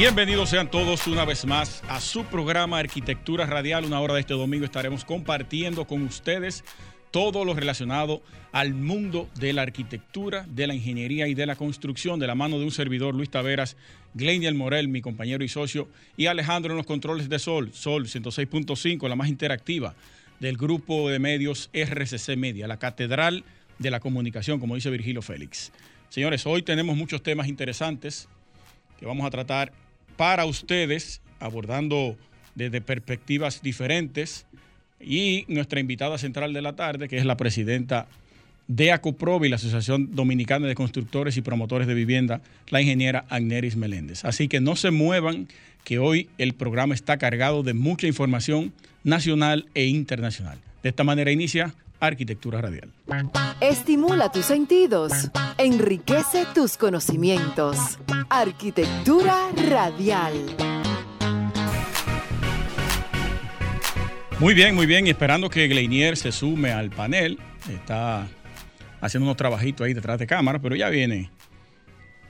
Bienvenidos sean todos una vez más a su programa Arquitectura Radial. Una hora de este domingo estaremos compartiendo con ustedes todo lo relacionado al mundo de la arquitectura, de la ingeniería y de la construcción, de la mano de un servidor, Luis Taveras, Gleniel Morel, mi compañero y socio, y Alejandro en los controles de Sol, Sol 106.5, la más interactiva del grupo de medios RCC Media, la catedral de la comunicación, como dice Virgilio Félix. Señores, hoy tenemos muchos temas interesantes que vamos a tratar para ustedes, abordando desde perspectivas diferentes. Y nuestra invitada central de la tarde, que es la presidenta de ACOPROVI, la Asociación Dominicana de Constructores y Promotores de Vivienda, la ingeniera Agneris Meléndez. Así que no se muevan, que hoy el programa está cargado de mucha información nacional e internacional. De esta manera inicia Arquitectura Radial. Estimula tus sentidos, enriquece tus conocimientos. Arquitectura Radial. Muy bien, muy bien. Esperando que Gleinier se sume al panel. Está haciendo unos trabajitos ahí detrás de cámara, pero ya viene,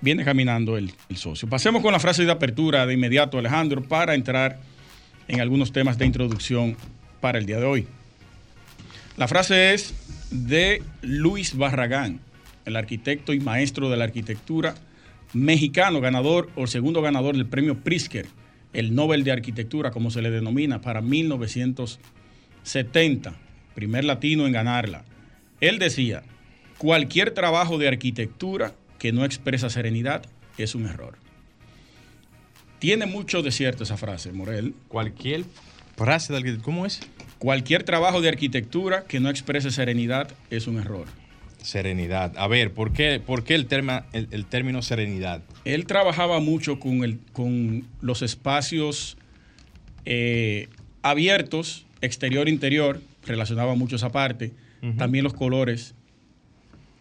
viene caminando el, el socio. Pasemos con la frase de apertura de inmediato, Alejandro, para entrar en algunos temas de introducción para el día de hoy. La frase es de Luis Barragán, el arquitecto y maestro de la arquitectura mexicano, ganador o segundo ganador del premio Pritzker, el Nobel de Arquitectura, como se le denomina, para 1970, primer latino en ganarla. Él decía, cualquier trabajo de arquitectura que no expresa serenidad es un error. Tiene mucho de cierto esa frase, Morel. Cualquier frase de arquitectura, ¿cómo es? Cualquier trabajo de arquitectura que no exprese serenidad es un error. Serenidad. A ver, ¿por qué, por qué el, el, el, término serenidad? Él trabajaba mucho con, el, con los espacios eh, abiertos, exterior-interior, relacionaba mucho esa parte. Uh -huh. También los colores,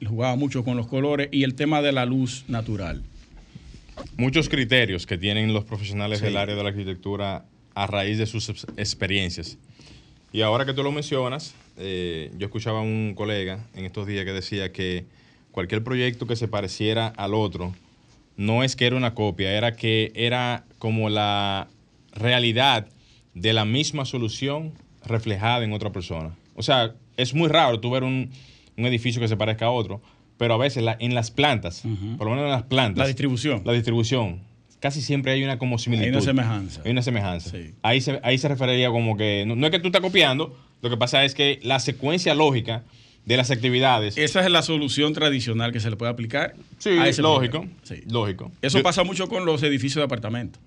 jugaba mucho con los colores y el tema de la luz natural. Muchos criterios que tienen los profesionales sí. del área de la arquitectura a raíz de sus experiencias. Y ahora que tú lo mencionas, eh, yo escuchaba a un colega en estos días que decía que cualquier proyecto que se pareciera al otro no es que era una copia, era que era como la realidad de la misma solución reflejada en otra persona. O sea, es muy raro tú ver un, un edificio que se parezca a otro, pero a veces la, en las plantas, uh -huh. por lo menos en las plantas. La distribución. La distribución. Casi siempre hay una como similitud. Hay una semejanza. Hay una semejanza. Sí. Ahí, se, ahí se referiría como que, no, no es que tú estás copiando, lo que pasa es que la secuencia lógica de las actividades. Esa es la solución tradicional que se le puede aplicar. Sí, a ese lógico. Sí. Lógico. Eso Yo, pasa mucho con los edificios de apartamentos.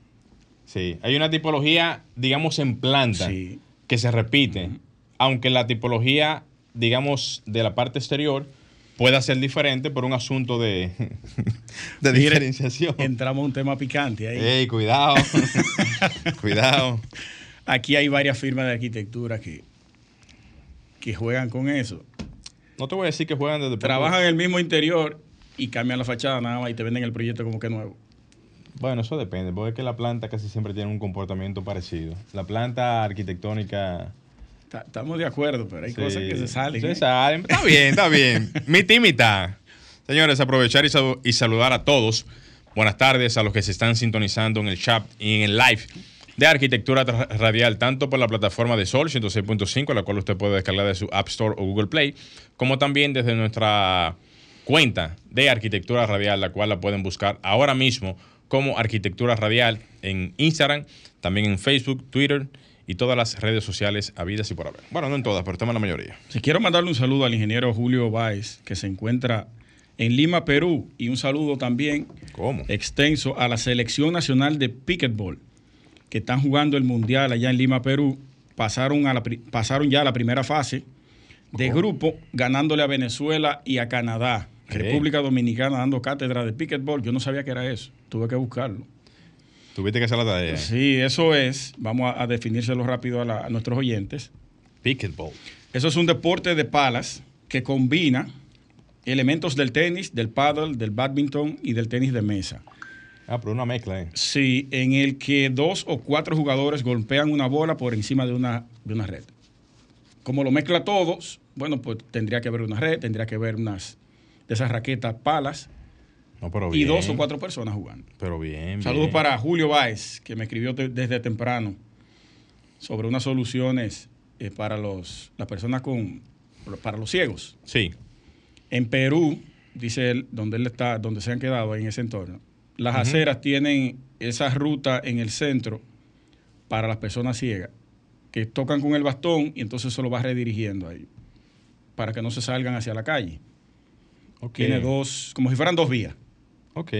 Sí, hay una tipología, digamos, en planta sí. que se repite, uh -huh. aunque la tipología, digamos, de la parte exterior pueda ser diferente por un asunto de, diferenciación. Entramos a un tema picante ahí. Ey, cuidado. cuidado. Aquí hay varias firmas de arquitectura que, que juegan con eso. No te voy a decir que juegan desde Trabajan en el mismo interior y cambian la fachada nada más y te venden el proyecto como que nuevo. Bueno, eso depende, porque es que la planta casi siempre tiene un comportamiento parecido. La planta arquitectónica Estamos de acuerdo, pero hay sí, cosas que se salen. Se ¿eh? salen. Está bien, está bien. mitad y mitad. Señores, aprovechar y, sal y, saludar a todos. Buenas tardes a los que se están sintonizando en el chat y en el live de Arquitectura Radial, tanto por la plataforma de Sol 106.5, la cual usted puede descargar de su App Store o Google Play, como también desde nuestra cuenta de Arquitectura Radial, la cual la pueden buscar ahora mismo como Arquitectura Radial en Instagram, también en Facebook, Twitter y todas las redes sociales habidas y por haber. Bueno, no en todas, pero estamos en la mayoría. Si quiero mandarle un saludo al ingeniero Julio Báez, que se encuentra en Lima, Perú, y un saludo también ¿Cómo? extenso a la Selección Nacional de Picketball, que están jugando el Mundial allá en Lima, Perú. Pasaron, a la, pasaron ya a la primera fase de ¿Cómo? grupo, ganándole a Venezuela y a Canadá República Dominicana dando cátedra de pickleball. Yo no sabía que era eso. Tuve que buscarlo. Tuviste que hacer la tarea. Sí, eso es. Vamos a, a definírselo rápido a, la- a nuestros oyentes. Pickleball. Eso es un deporte de palas que combina elementos del tenis, del paddle, del badminton y del tenis de mesa. Ah, pero una mezcla, ¿eh? Sí, en el que dos o cuatro jugadores golpean una bola por encima de una, de una red. Como lo mezcla todos, bueno, pues tendría que haber una red, tendría que haber unas de esas raquetas palas No, pero y dos o cuatro personas jugando. Pero bien. Saludos bien. para Julio Báez, que me escribió te- desde temprano sobre unas soluciones eh, para los, las personas con para los ciegos. Sí. En Perú, dice él, donde él está, donde se han quedado en ese entorno, las aceras tienen esa ruta en el centro para las personas ciegas, que tocan con el bastón y entonces se lo va redirigiendo ahí, para que no se salgan hacia la calle. Tiene dos, como si fueran dos vías. Ok.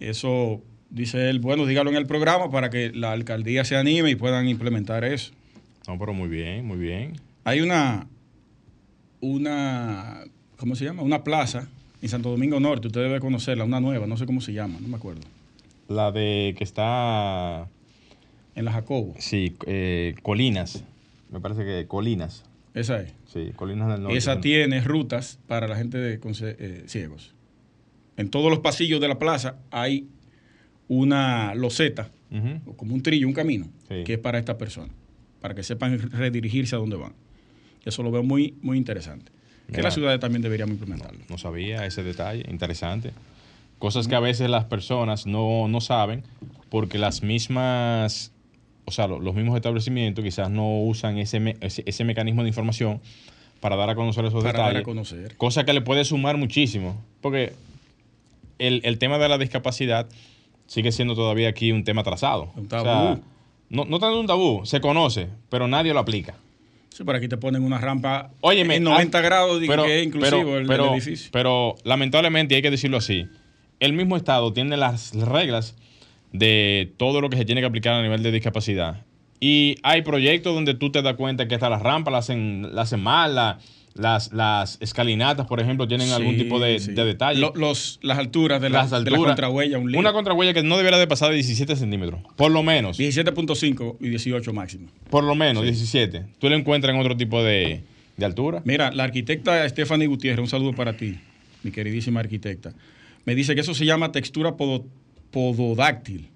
Eso, dice él, bueno, dígalo en el programa para que la alcaldía se anime y puedan implementar eso. No, pero muy bien, muy bien. Hay una, una, ¿cómo se llama? Una plaza en Santo Domingo Norte, usted debe conocerla, una nueva, no sé cómo se llama, no me acuerdo. La de que está. En la Jacobo, Sí, eh, Colinas. Me parece que Colinas. esa es. Sí, Colinas del Norte. esa tiene rutas para la gente de, eh, ciegos. En todos los pasillos de la plaza hay una loseta, como un trillo, un camino, Sí. que es para esta persona, para que sepan redirigirse a donde van. Eso lo veo muy, muy interesante. Que las ciudades también deberíamos implementarlo. No sabía ese detalle, interesante. Cosas que a veces las personas no, no saben porque las mismas, o sea, lo- los mismos establecimientos quizás no usan ese, me- ese, ese mecanismo de información para dar a conocer esos Para dar a conocer. Cosa que le puede sumar muchísimo. Porque el, el tema de la discapacidad sigue siendo todavía aquí un tema trazado. Un O sea, tabú. no, no tanto un tabú, se conoce, pero nadie lo aplica. Sí, por aquí te ponen una rampa Óyeme, en 90 ah, grados, pero- que es inclusivo pero- el, pero- edificio. Pero lamentablemente, hay que decirlo así, el mismo Estado tiene las reglas de todo lo que se tiene que aplicar a nivel de discapacidad. Y hay proyectos donde tú te das cuenta que hasta las rampas las hacen, las hacen mal, la- las, las escalinatas, por ejemplo, tienen algún Sí, tipo de, sí. de detalle. Lo- los, las alturas de la, las de la alturas. contrahuella, un. Una contrahuella que no debería de pasar de 17 centímetros. Por lo menos. 17.5 y 18 máximo. Por lo menos 17. Tú le encuentras en otro tipo de, de altura. Mira, la arquitecta Stephanie Gutiérrez, un saludo para ti, mi queridísima arquitecta. Me dice que eso se llama textura podo- pododáctil.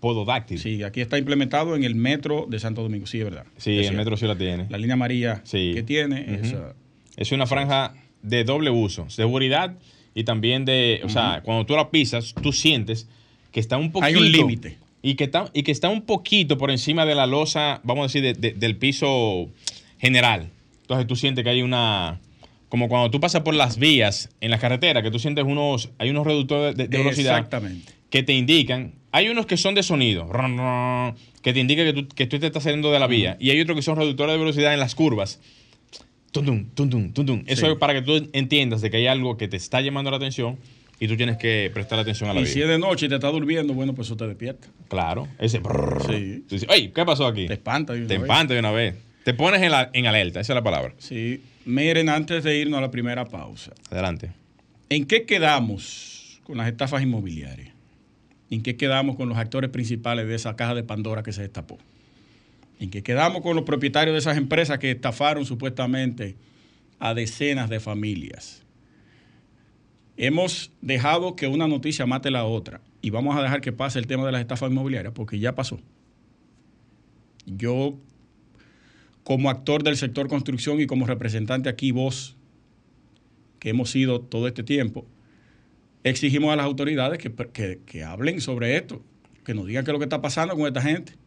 Pododáctil. Sí, Sí, aquí está implementado en el metro de Santo Domingo. Sí, es verdad. Es el metro sí la tiene. La línea amarilla Sí. que tiene, esa- Es una franja de doble uso, seguridad y también de, o sea, cuando tú la pisas, tú sientes que está un poquito Hay un límite. y que está y que está un poquito por encima de la losa, vamos a decir, de- de- del piso general. Entonces tú sientes que hay una como cuando tú pasas por las vías en la carretera, que tú sientes unos hay unos reductores de, de velocidad Exactamente. que te indican, hay unos que son de sonido, que te indica que tú, que tú te estás saliendo de la vía, y hay otros que son reductores de velocidad en las curvas. Tum, tum, tum. Eso Sí. es para que tú entiendas de que hay algo que te está llamando la atención y tú tienes que prestar atención a la Y vía. si es de noche y te está durmiendo, bueno, pues eso te despierta. Claro, ese brrr. Sí. Tú dices, "Ey, ¿qué pasó aquí? Te espanta. de una Te vez. empanta de una vez. Te pones en, la- en alerta, esa es la palabra. Sí. Miren, antes de irnos a la primera pausa, Adelante. ¿en qué quedamos con las estafas inmobiliarias? ¿En qué quedamos con los actores principales de esa caja de Pandora que se destapó? ¿En qué quedamos con los propietarios de esas empresas que estafaron supuestamente a decenas de familias? Hemos dejado que una noticia mate la otra y vamos a dejar que pase el tema de las estafas inmobiliarias porque ya pasó. Yo, como actor del sector construcción y como representante aquí, vos, que hemos sido todo este tiempo, exigimos a las autoridades que, que- que hablen sobre esto, que nos digan qué es lo que está pasando con esta gente.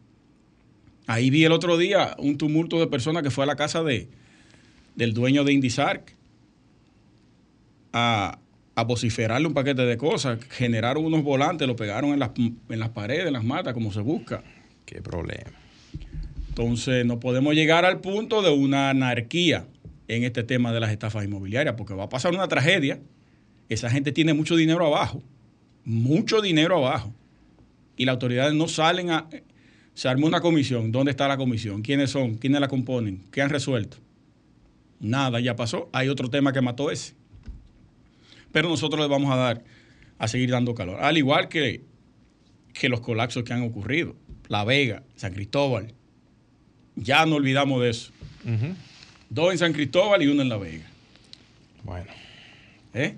Ahí vi el otro día un tumulto de personas que fue a la casa de, del dueño de Indisarc a, a vociferarle un paquete de cosas. Generaron unos volantes, lo pegaron en las, en las paredes, en las matas, como se busca. Qué problema. Entonces, no podemos llegar al punto de una anarquía en este tema de las estafas inmobiliarias, porque va a pasar una tragedia. Esa gente tiene mucho dinero abajo, mucho dinero abajo. Y las autoridades no salen a... Se armó una comisión. ¿Dónde está la comisión? ¿Quiénes son? ¿Quiénes la componen? ¿Qué han resuelto? Nada, ya pasó. Hay otro tema que mató ese. pero nosotros le vamos a dar, a seguir dando calor. Al igual que, que los colapsos que han ocurrido. La Vega, San Cristóbal. Ya no olvidamos de eso. Dos en San Cristóbal y uno en La Vega. Bueno. ¿Eh?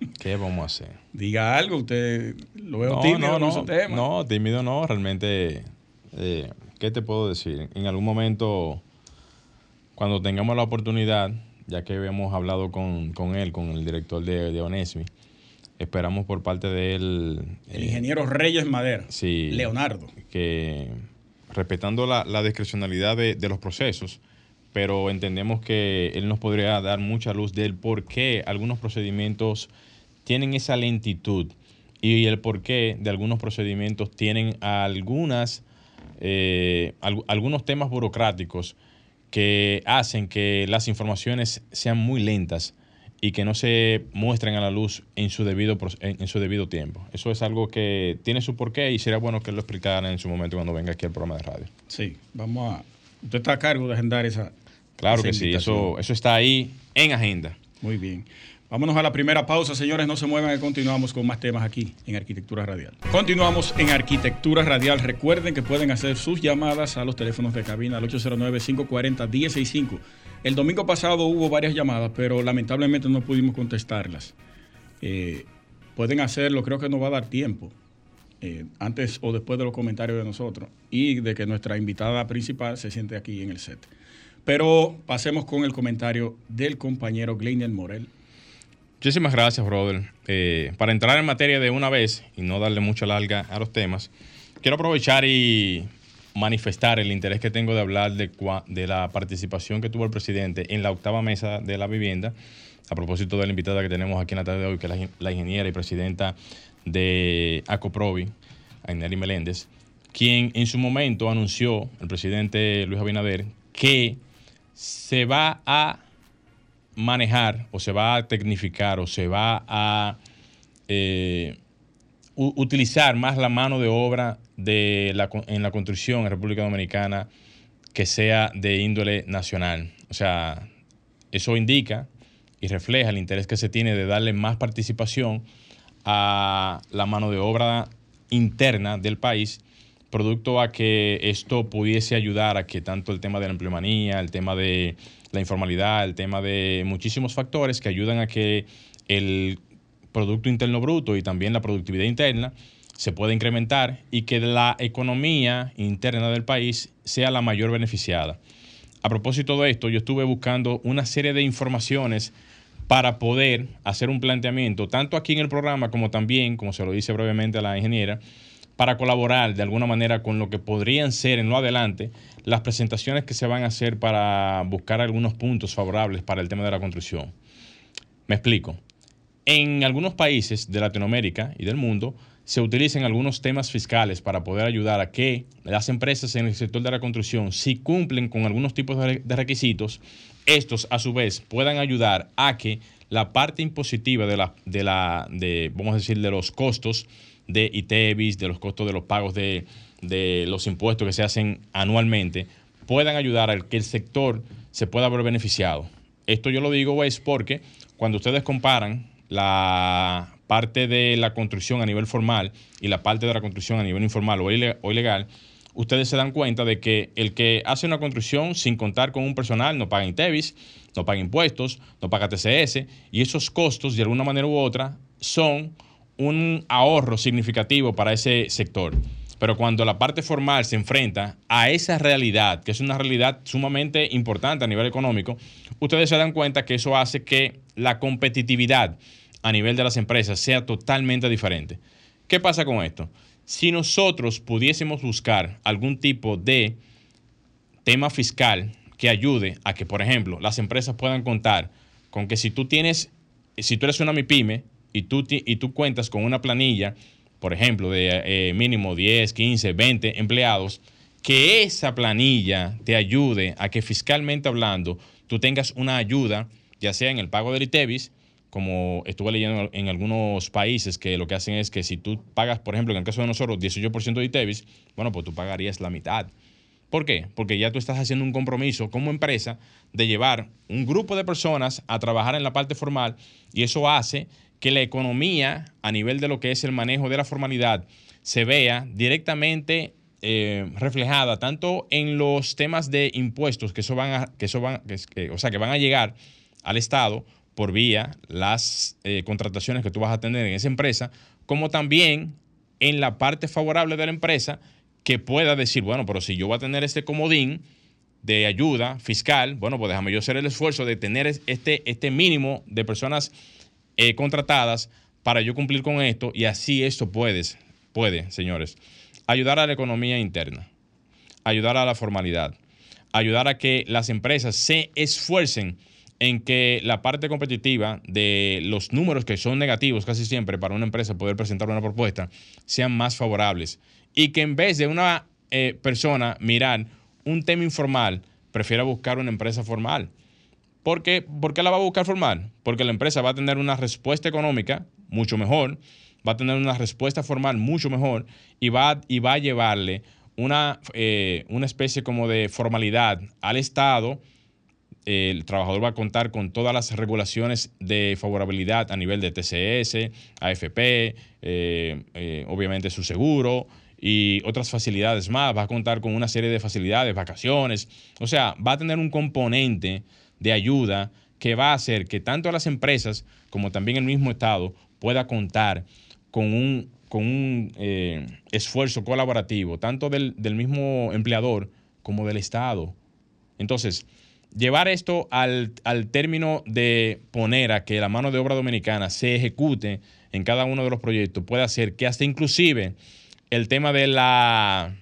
¿Qué vamos a hacer? Diga algo, usted lo veo No, tímido no, no, tema. no, tímido no, realmente, eh, ¿qué te puedo decir? En algún momento, cuando tengamos la oportunidad, ya que habíamos hablado con, con él, con el director de, de Onesmi, esperamos por parte de él... El eh, ingeniero Reyes Madera. Sí. Leonardo. que respetando la, la discrecionalidad de, de los procesos, pero entendemos que él nos podría dar mucha luz del por qué algunos procedimientos tienen esa lentitud y el por qué de algunos procedimientos tienen algunas, eh, al- algunos temas burocráticos que hacen que las informaciones sean muy lentas y que no se muestren a la luz en su debido en, su debido tiempo. Eso es algo que tiene su porqué y sería bueno que lo explicara en su momento cuando venga aquí al programa de radio. Sí, vamos a. Usted está a cargo de agendar esa. Claro esa que sí, eso, eso está ahí en agenda. Muy bien. Vámonos a la primera pausa, señores. No se muevan, que continuamos con más temas aquí en Arquitectura Radial. Continuamos en Arquitectura Radial. Recuerden que pueden hacer sus llamadas a los teléfonos de cabina al 809-540-1065. El domingo pasado hubo varias llamadas, pero lamentablemente no pudimos contestarlas. Eh, pueden hacerlo, creo que nos va a dar tiempo. eh, antes o después de los comentarios de nosotros y de que nuestra invitada principal se siente aquí en el set. Pero pasemos con el comentario del compañero Gleiner Morel. Muchísimas gracias, brother. Eh, para entrar en materia de una vez y no darle mucha larga a los temas, quiero aprovechar y manifestar el interés que tengo de hablar de, la participación que tuvo el presidente en la octava mesa de la vivienda, a propósito de la invitada que tenemos aquí en la tarde de hoy, que es la, in- la ingeniera y presidenta de Acoprovi, Aineri Meléndez, quien en su momento anunció, el presidente Luis Abinader, que se va a manejar o se va a tecnificar o se va a eh, utilizar más la mano de obra de la, en la construcción en República Dominicana que sea de índole nacional. O sea, eso indica y refleja el interés que se tiene de darle más participación a la mano de obra interna del país, producto a que esto pudiese ayudar a que tanto el tema de la empleomanía, el tema de la informalidad, el tema de muchísimos factores que ayudan a que el Producto Interno Bruto y también la productividad interna se pueda incrementar y que la economía interna del país sea la mayor beneficiada. A propósito de esto, yo estuve buscando una serie de informaciones para poder hacer un planteamiento, tanto aquí en el programa como también, como se lo dice brevemente a la ingeniera, para colaborar de alguna manera con lo que podrían ser en lo adelante las presentaciones que se van a hacer para buscar algunos puntos favorables para el tema de la construcción. Me explico. En algunos países de Latinoamérica y del mundo se utilizan algunos temas fiscales para poder ayudar a que las empresas en el sector de la construcción, si cumplen con algunos tipos de requisitos, estos a su vez puedan ayudar a que la parte impositiva de la, de la, de, vamos a decir, de los costos de ITEVIS, de los costos de los pagos de, de los impuestos que se hacen anualmente, puedan ayudar a que el sector se pueda ver beneficiado. Esto yo lo digo es porque cuando ustedes comparan la parte de la construcción a nivel formal y la parte de la construcción a nivel informal o ile- o ilegal, ustedes se dan cuenta de que el que hace una construcción sin contar con un personal no paga INTEVIS, no paga impuestos, no paga TCS y esos costos de alguna manera u otra son un ahorro significativo para ese sector. Pero cuando la parte formal se enfrenta a esa realidad, que es una realidad sumamente importante a nivel económico, ustedes se dan cuenta que eso hace que la competitividad a nivel de las empresas sea totalmente diferente. ¿Qué pasa con esto? Si nosotros pudiésemos buscar algún tipo de tema fiscal que ayude a que, por ejemplo, las empresas puedan contar con que si tú tienes, si tú eres una MIPYME y tú, y tú cuentas con una planilla, por ejemplo, de eh, mínimo 10, 15, 20 empleados, que esa planilla te ayude a que fiscalmente hablando tú tengas una ayuda, ya sea en el pago del ITEVIS, como estuve leyendo en algunos países que lo que hacen es que si tú pagas, por ejemplo, en el caso de nosotros, 18% de ITEVIS, bueno, pues tú pagarías la mitad ¿Por qué? Porque ya tú estás haciendo un compromiso como empresa de llevar un grupo de personas a trabajar en la parte formal y eso hace que la economía a nivel de lo que es el manejo de la formalidad se vea directamente eh, reflejada tanto en los temas de impuestos que eso van a, que eso van, o sea, que van a llegar al Estado por vía las eh, contrataciones que tú vas a tener en esa empresa, como también en la parte favorable de la empresa que pueda decir, bueno, pero si yo voy a tener este comodín de ayuda fiscal, bueno, pues déjame yo hacer el esfuerzo de tener este, este mínimo de personas eh, contratadas para yo cumplir con esto y así esto puedes, puede, señores, ayudar a la economía interna, ayudar a la formalidad, ayudar a que las empresas se esfuercen en que la parte competitiva de los números que son negativos casi siempre para una empresa poder presentar una propuesta sean más favorables y que en vez de una eh, persona mirar un tema informal, prefiera buscar una empresa formal. ¿Por qué? ¿Por qué la va a buscar formal? Porque la empresa va a tener una respuesta económica mucho mejor, va a tener una respuesta formal mucho mejor y va, y va a llevarle una, eh, una especie como de formalidad al Estado el trabajador va a contar con todas las regulaciones de favorabilidad a nivel de TCS, AFP, eh, eh, obviamente su seguro y otras facilidades más. Va a contar con una serie de facilidades, vacaciones. O sea, va a tener un componente de ayuda que va a hacer que tanto las empresas como también el mismo Estado pueda contar con un, con un eh, esfuerzo colaborativo, tanto del, del mismo empleador como del Estado. Entonces, llevar esto al, término de poner a que la mano de obra dominicana se ejecute en cada uno de los proyectos puede hacer que hasta inclusive el tema de la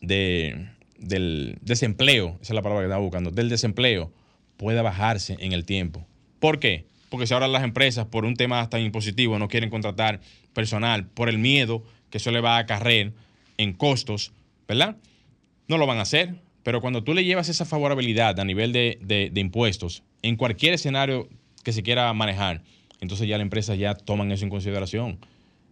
de, del desempleo, esa es la palabra que estaba buscando, del desempleo pueda bajarse en el tiempo. ¿Por qué? Porque si ahora las empresas por un tema tan impositivo no quieren contratar personal por el miedo que eso le va a acarrear en costos, ¿verdad? No lo van a hacer pero cuando tú le llevas esa favorabilidad a nivel de, impuestos, en cualquier escenario que se quiera manejar, entonces ya la empresa ya toman eso en consideración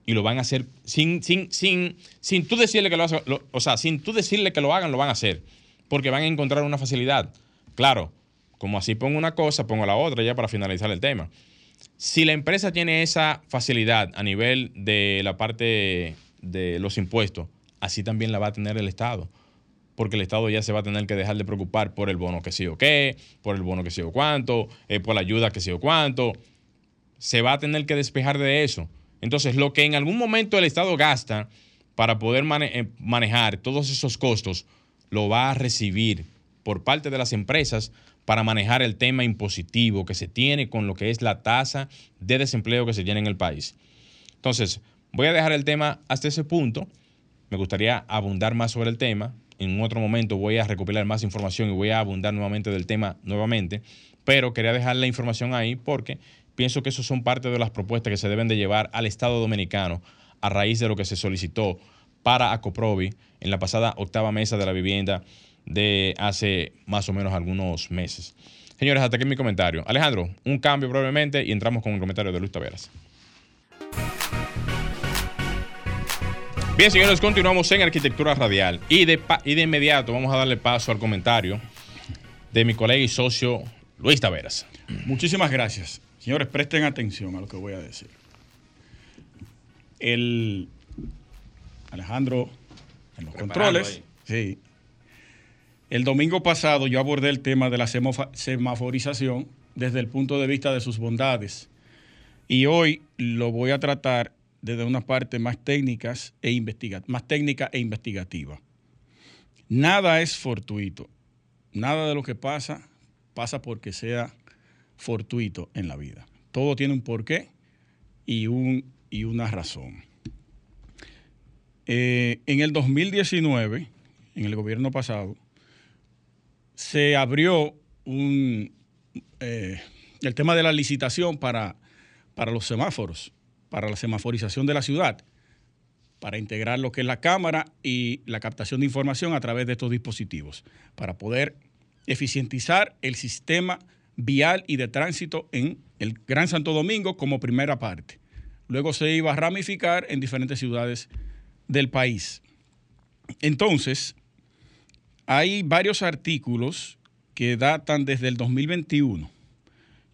y lo van a hacer sin, sin, sin, sin tú decirle que lo, o sea, sin tú decirle que lo hagan, lo van a hacer, porque van a encontrar una facilidad. Claro, como así pongo una cosa, pongo la otra ya para finalizar el tema. Si la empresa tiene esa facilidad a nivel de la parte de los impuestos, así también la va a tener el Estado porque el Estado ya se va a tener que dejar de preocupar por el bono que sí o qué, por el bono que sí o cuánto, eh, por la ayuda que sí o cuánto. Se va a tener que despejar de eso. Entonces, lo que en algún momento el Estado gasta para poder eh, manejar todos esos costos, lo va a recibir por parte de las empresas para manejar el tema impositivo que se tiene con lo que es la tasa de desempleo que se tiene en el país. Entonces, voy a dejar el tema hasta ese punto. Me gustaría abundar más sobre el tema en otro momento voy a recopilar más información y voy a abundar nuevamente del tema nuevamente, pero quería dejar la información ahí porque pienso que eso son parte de las propuestas que se deben de llevar al Estado Dominicano a raíz de lo que se solicitó para Acoprovi en la pasada octava mesa de la vivienda de hace más o menos algunos meses. Señores, hasta aquí mi comentario. Alejandro, un cambio probablemente y entramos con el comentario de Luis Taveras. Bien, señores, continuamos en Arquitectura Radial. Y de, y de inmediato vamos a darle paso al comentario de mi colega y socio Luis Taveras. Muchísimas gracias. Señores, presten atención a lo que voy a decir. El Alejandro en los controles. Sí. El domingo pasado yo abordé el tema de la semaforización desde el punto de vista de sus bondades. Y hoy lo voy a tratar desde una parte más técnicas e investiga más técnica e investigativa. Nada es fortuito. Nada de lo que pasa pasa porque sea fortuito en la vida. Todo tiene un porqué y, un, y una razón. Eh, en el 2019, en el gobierno pasado, se abrió un, eh, el tema de la licitación para, para los semáforos para la semaforización de la ciudad, para integrar lo que es la cámara y la captación de información a través de estos dispositivos, para poder eficientizar el sistema vial y de tránsito en el Gran Santo Domingo como primera parte. Luego se iba a ramificar en diferentes ciudades del país. Entonces, hay varios artículos que datan desde el 2021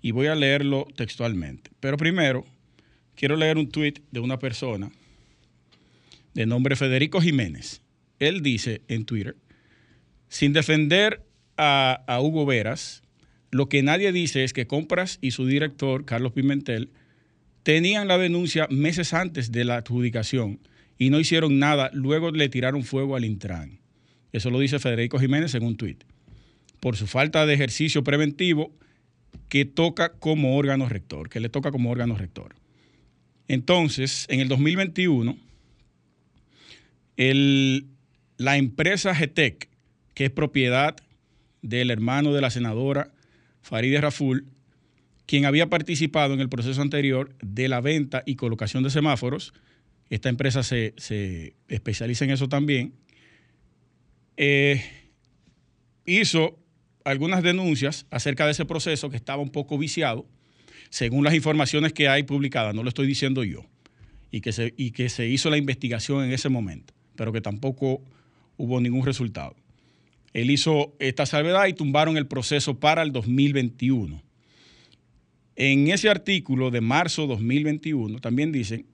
y voy a leerlo textualmente. Pero primero, quiero leer un tuit de una persona de nombre Federico Jiménez. Él dice en Twitter, sin defender a, a Hugo Veras, lo que nadie dice es que Compras y su director, Carlos Pimentel, tenían la denuncia meses antes de la adjudicación y no hicieron nada, luego le tiraron fuego al Intran. Eso lo dice Federico Jiménez en un tuit. Por su falta de ejercicio preventivo que toca como órgano rector, que le toca como órgano rector. Entonces, en el 2021, la empresa GTEC, que es propiedad del hermano de la senadora Farideh Raful, quien había participado en el proceso anterior de la venta y colocación de semáforos, esta empresa se, especializa en eso también, eh, hizo algunas denuncias acerca de ese proceso que estaba un poco viciado, según las informaciones que hay publicadas, no lo estoy diciendo yo, y que se, y que se hizo la investigación en ese momento, pero que tampoco hubo ningún resultado. Él hizo esta salvedad y tumbaron el proceso para el 2021. En ese artículo de marzo 2021 también dicen,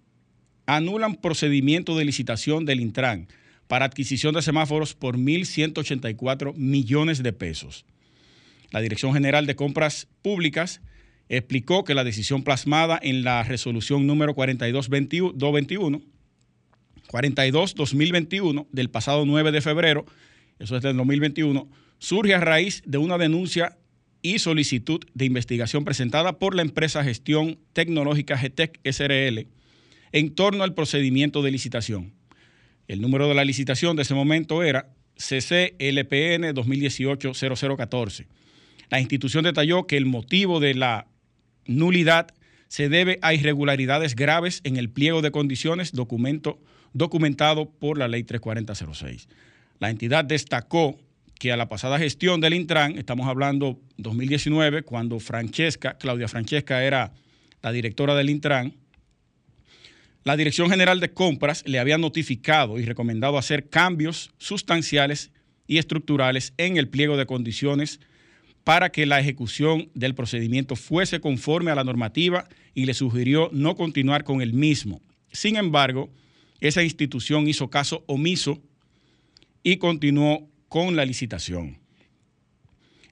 anulan procedimiento de licitación del Intran para adquisición de semáforos por 1.184 millones de pesos. La Dirección General de Compras Públicas explicó que la decisión plasmada en la resolución número 4221, 42-2021 del pasado 9 de febrero, eso es del 2021, surge a raíz de una denuncia y solicitud de investigación presentada por la empresa Gestión Tecnológica GTEC SRL en torno al procedimiento de licitación. El número de la licitación de ese momento era CCLPN 2018-0014. La institución detalló que el motivo de la nulidad se debe a irregularidades graves en el pliego de condiciones documentado por la ley 34006. La entidad destacó que a la pasada gestión del Intran, estamos hablando 2019, cuando Francesca, Claudia Francesca era la directora del Intran, la Dirección General de Compras le había notificado y recomendado hacer cambios sustanciales y estructurales en el pliego de condiciones para que la ejecución del procedimiento fuese conforme a la normativa y le sugirió no continuar con el mismo. Sin embargo, esa institución hizo caso omiso y continuó con la licitación.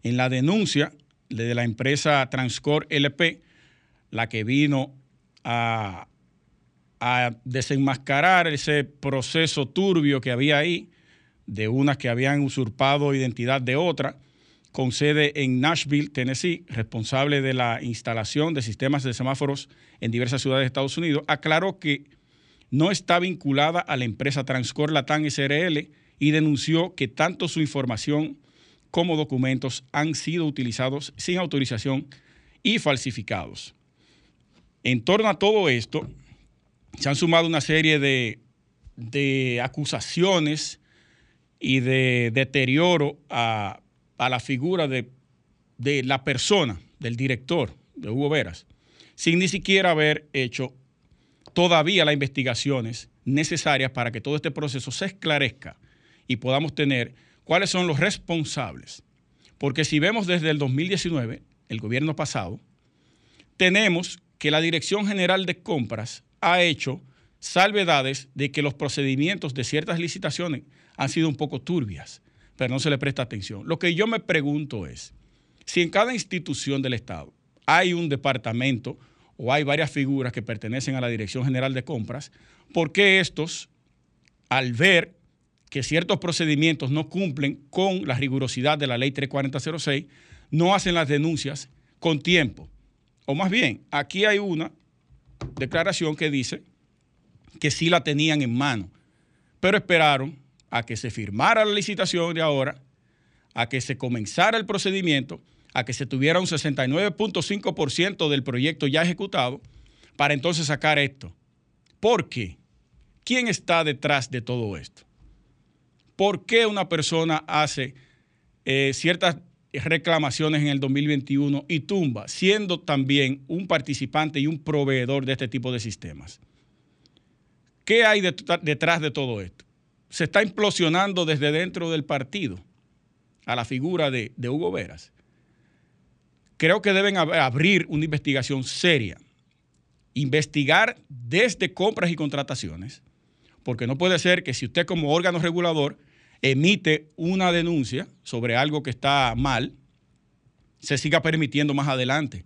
En la denuncia de la empresa Transcor LP, la que vino a, a desenmascarar ese proceso turbio que había ahí, de unas que habían usurpado identidad de otra, con sede en Nashville, Tennessee, responsable de la instalación de sistemas de semáforos en diversas ciudades de Estados Unidos, aclaró que no está vinculada a la empresa Transcor Latam SRL, y denunció que tanto su información como documentos han sido utilizados sin autorización y falsificados. En torno a todo esto, se han sumado una serie de, acusaciones y de deterioro a, la figura de, de la persona, del director, de Hugo Veras, sin ni siquiera haber hecho todavía las investigaciones necesarias para que todo este proceso se esclarezca y podamos tener cuáles son los responsables. Porque si vemos desde el 2019, el gobierno pasado, tenemos que la Dirección General de Compras ha hecho salvedades de que los procedimientos de ciertas licitaciones han sido un poco turbias, pero no se le presta atención. Lo que yo me pregunto es, si en cada institución del Estado hay un departamento o hay varias figuras que pertenecen a la Dirección General de Compras, ¿por qué estos, al ver que ciertos procedimientos no cumplen con la rigurosidad de la ley 34006, no hacen las denuncias con tiempo. O más bien, aquí hay una declaración que dice que sí la tenían en mano, pero esperaron a que se firmara la licitación de ahora, a que se comenzara el procedimiento, a que se tuviera un 69.5% del proyecto ya ejecutado, para entonces sacar esto. ¿Por qué? ¿Quién está detrás de todo esto? por qué una persona hace eh, ciertas reclamaciones en el 2021 y tumba, siendo también un participante y un proveedor de este tipo de sistemas. ¿Qué hay detrás de todo esto? Se está implosionando desde dentro del partido. a la figura de, Hugo Veras, creo que deben abrir una investigación seria, investigar desde compras y contrataciones, porque no puede ser que si usted como órgano regulador emite una denuncia sobre algo que está mal, se siga permitiendo más adelante.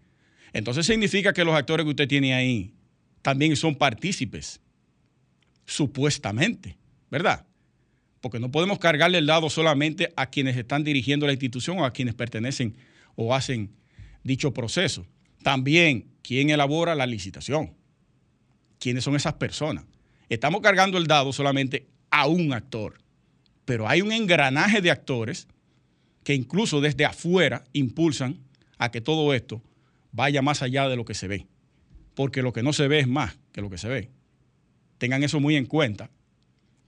Entonces significa que los actores que usted tiene ahí también son partícipes, supuestamente, ¿verdad? Porque no podemos cargarle el dado solamente a quienes están dirigiendo la institución o a quienes pertenecen o hacen dicho proceso. También quién elabora la licitación, quiénes son esas personas. Estamos cargando el dado solamente a un actor, pero hay un engranaje de actores que incluso desde afuera impulsan a que todo esto vaya más allá de lo que se ve, porque lo que no se ve es más que lo que se ve. Tengan eso muy en cuenta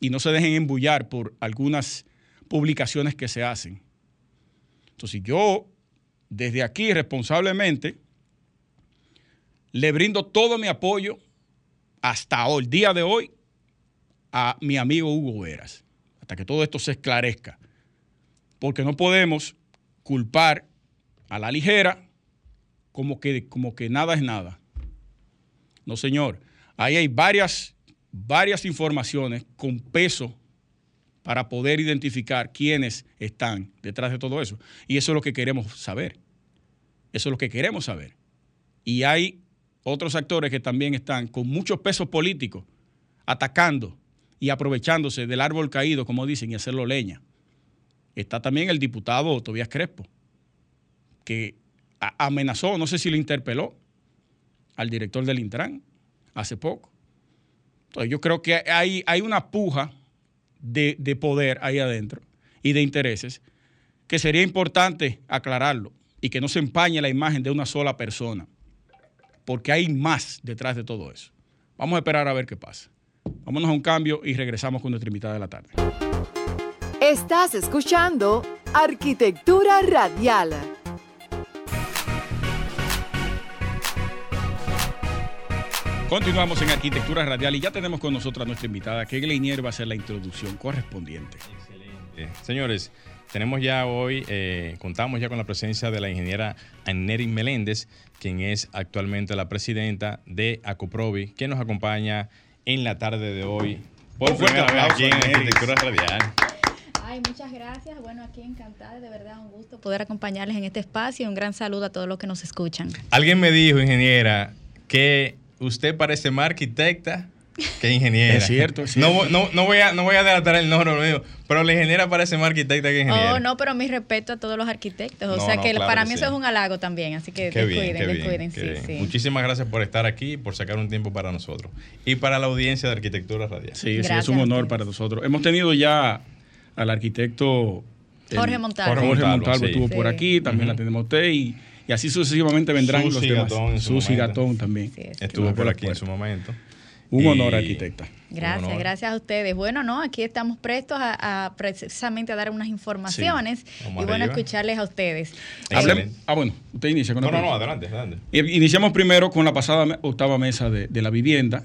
y no se dejen embullar por algunas publicaciones que se hacen. Entonces yo desde aquí responsablemente le brindo todo mi apoyo hasta el día de hoy a mi amigo Hugo Veras, hasta que todo esto se esclarezca. Porque no podemos culpar a la ligera como que, como que nada es nada. No, señor. Ahí hay varias, varias informaciones con peso para poder identificar quiénes están detrás de todo eso. Y eso es lo que queremos saber. Eso es lo que queremos saber. Y hay otros actores que también están con mucho peso político atacando y aprovechándose del árbol caído, como dicen, y hacerlo leña. Está también el diputado Tobias Crespo, que amenazó, no sé si lo interpeló, al director del Intran hace poco. Entonces yo creo que hay, hay una puja de, poder ahí adentro y de intereses, que sería importante aclararlo y que no se empañe la imagen de una sola persona, porque hay más detrás de todo eso. Vamos a esperar a ver qué pasa. Vámonos a un cambio y regresamos con nuestra invitada de la tarde. Estás escuchando Arquitectura Radial. Continuamos en Arquitectura Radial y ya tenemos con nosotros a nuestra invitada, que Gleinier va a hacer la introducción correspondiente. Excelente. Señores, tenemos ya hoy, eh, contamos ya con la presencia de la ingeniera Anneri Meléndez, quien es actualmente la presidenta de Acoprovi, que nos acompaña en la tarde de hoy por primera vez aquí en Arquitectura Radial. Ay, muchas gracias. Bueno, aquí encantada, de verdad un gusto poder acompañarles en este espacio. Un gran saludo a todos los que nos escuchan. Alguien me dijo, ingeniera, que usted parece más arquitecta que ingeniera. Es cierto, No, no, no, voy a, no voy a delatar el nombre mío, pero la ingeniera parece más arquitecta que ingeniera. Oh, no, pero mi respeto a todos los arquitectos. O sea que para mí eso es un halago también, así que descuiden, descuiden. Sí, sí. Muchísimas gracias por estar aquí, por sacar un tiempo para nosotros y para la audiencia de Arquitectura Radial. Sí, sí es un honor para nosotros. Hemos tenido ya al arquitecto Jorge Montalvo. Jorge Montalvo estuvo por aquí, también la tenemos usted y y así sucesivamente vendrán los demás. Susi Gatón también. Estuvo por aquí en su momento. Un honor, arquitecta. Gracias, gracias a ustedes. Bueno, no, aquí estamos prestos a, precisamente a dar unas informaciones y bueno, escucharles a ustedes. ah, bueno, usted inicia con No, no, no, adelante, adelante. Iniciamos primero con la pasada octava mesa de, de la vivienda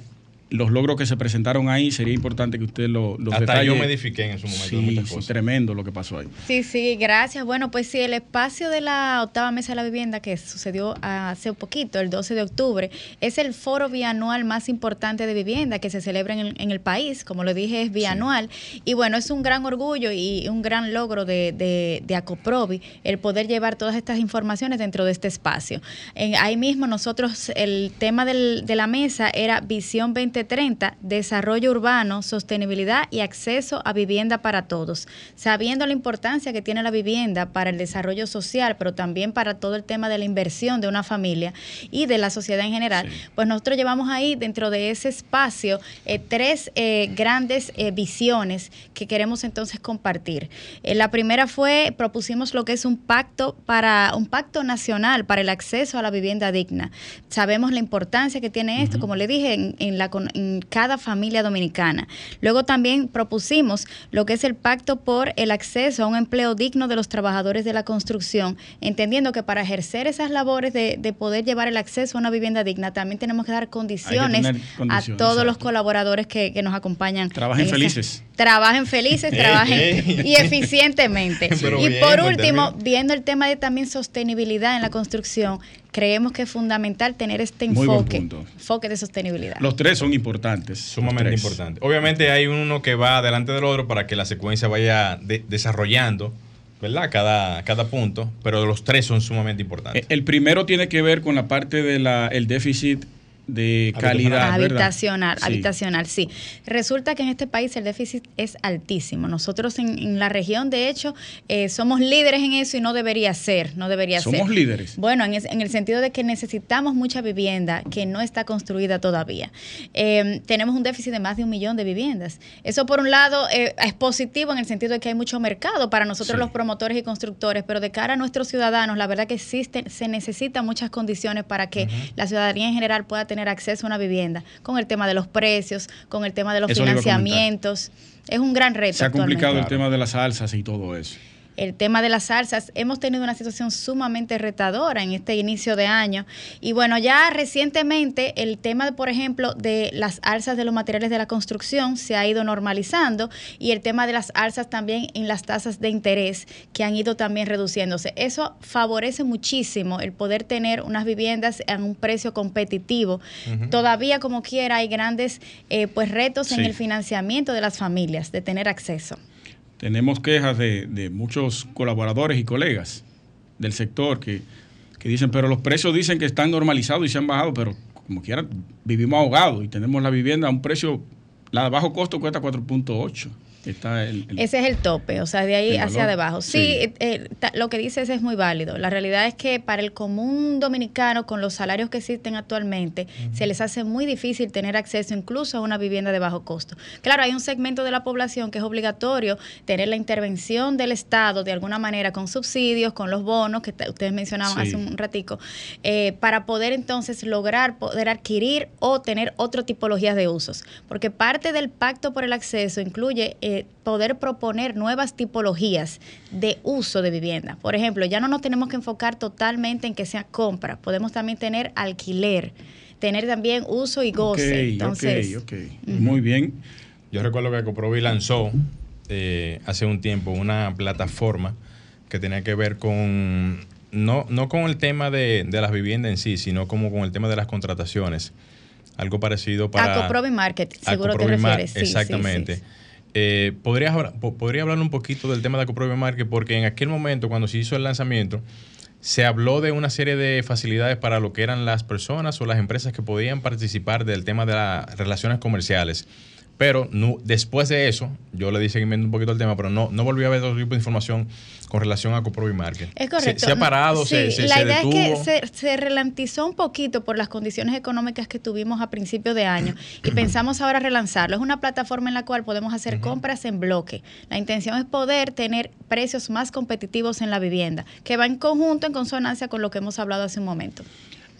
los logros que se presentaron ahí, sería importante que usted lo, los Hasta yo me edifiqué en su momento. Sí, tremendo lo que pasó ahí. Sí, sí, gracias. Bueno, pues sí, el espacio de la octava mesa de la vivienda que sucedió hace poquito, el 12 de octubre, es el foro bianual más importante de vivienda que se celebra en el, país. Como lo dije, es bianual. Y bueno, es un gran orgullo y un gran logro de, de, de Acoprovi el poder llevar todas estas informaciones dentro de este espacio. En, ahí mismo nosotros, el tema del, de la mesa era Visión 20 30, desarrollo urbano, sostenibilidad y acceso a vivienda para todos. Sabiendo la importancia que tiene la vivienda para el desarrollo social, pero también para todo el tema de la inversión de una familia y de la sociedad en general, pues nosotros llevamos ahí dentro de ese espacio eh, tres eh, grandes eh, visiones que queremos entonces compartir. la primera fue, propusimos lo que es un pacto para un pacto nacional para el acceso a la vivienda digna. Sabemos la importancia que tiene esto, como le dije, en, la, en, cada familia dominicana. Luego también propusimos lo que es el pacto por el acceso a un empleo digno de los trabajadores de la construcción, entendiendo que para ejercer esas labores de, poder llevar el acceso a una vivienda digna, también tenemos que dar condiciones, a todos los colaboradores que, nos acompañan. Trabajen felices. Trabajen felices, trabajen y eficientemente. y por último, viendo el tema de también sostenibilidad en la construcción, creemos que es fundamental tener este enfoque, enfoque de sostenibilidad. Los tres son importantes. Sumamente importantes. Obviamente hay uno que va delante del otro para que la secuencia vaya desarrollando. ¿verdad? Cada, cada punto, pero los tres son sumamente importantes. El primero tiene que ver con la parte del déficit de calidad. Habitacional, habitacional, sí. Resulta que en este país el déficit es altísimo. Nosotros en, la región, de hecho, eh, somos líderes en eso y no debería ser, no debería ser. Somos líderes. Bueno, en, el sentido de que necesitamos mucha vivienda que no está construida todavía. Em, tenemos un déficit de más de un millón de viviendas. Eso por un lado eh, es positivo en el sentido de que hay mucho mercado para nosotros los promotores y constructores, pero de cara a nuestros ciudadanos, la verdad que existen, se necesitan muchas condiciones para que la ciudadanía en general pueda tener acceso a una vivienda, con el tema de los precios, con el tema de los financiamientos. Es un gran reto. Se ha complicado el tema de las alzas y todo eso el tema de las salsas, hemos tenido una situación sumamente retadora en este inicio de año. Y bueno, ya recientemente el tema, por ejemplo, de las alzas de los materiales de la construcción se ha ido normalizando y el tema de las alzas también en las tasas de interés que han ido también reduciéndose. Eso favorece muchísimo el poder tener unas viviendas a un precio competitivo. Todavía, como quiera, hay grandes eh, pues retos en el financiamiento de las familias, de tener acceso. Tenemos quejas de, muchos colaboradores y colegas del sector que, dicen, pero los precios dicen que están normalizados y se han bajado, pero como quiera, vivimos ahogados y tenemos la vivienda a un precio, la de bajo costo cuesta 4.8. Ese es el tope, o sea, de ahí hacia debajo. Sí, eh, eh, lo que dices es muy válido. La realidad es que para el común dominicano, con los salarios que existen actualmente, se les hace muy difícil tener acceso incluso a una vivienda de bajo costo. Claro, hay un segmento de la población que es obligatorio tener la intervención del Estado de alguna manera con subsidios, con los bonos que ustedes mencionaban hace un ratico, eh, para poder entonces lograr poder adquirir o tener otra tipologías de usos. Porque parte del pacto por el acceso incluye poder proponer nuevas tipologías de uso de vivienda. Por ejemplo, ya no nos tenemos que enfocar totalmente en que sea compra, podemos también tener alquiler, tener también uso y goce. Entonces, ok, muy bien. Yo recuerdo que Coprovi lanzó eh, hace un tiempo una plataforma que tenía que ver con, no, no con el tema de, las viviendas en sí, sino como con el tema de las contrataciones. Algo parecido para... A Coprovi Market, seguro te refieres. exactamente. Eh, ¿podrías, ¿Podría hablar un poquito del tema de Acoprobio Market? Porque en aquel momento, cuando se hizo el lanzamiento, se habló de una serie de facilidades para lo que eran las personas o las empresas que podían participar del tema de las relaciones comerciales. Pero no, después de eso, yo le di seguimiento un poquito al tema, pero no, no volví a ver otro tipo de información con relación a Coprobi Market. Es correcto. Se, ha parado, se, se, La idea es que se, se, relantizó un poquito por las condiciones económicas que tuvimos a principio de año y pensamos ahora relanzarlo. Es una plataforma en la cual podemos hacer compras en bloque. La intención es poder tener precios más competitivos en la vivienda, que va en conjunto, en consonancia con lo que hemos hablado hace un momento.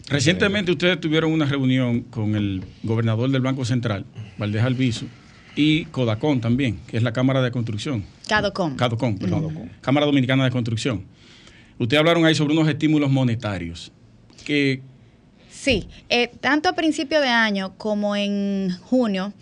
Recientemente ustedes tuvieron una reunión con el gobernador del Banco Central, Valdés Alviso, y Codacon también, que es la Cámara de Construcción. Cadocon. Cadocon, perdón. Cámara Dominicana de Construcción. Ustedes hablaron ahí sobre unos estímulos monetarios que... Sí, eh, tanto a principio de año como en junio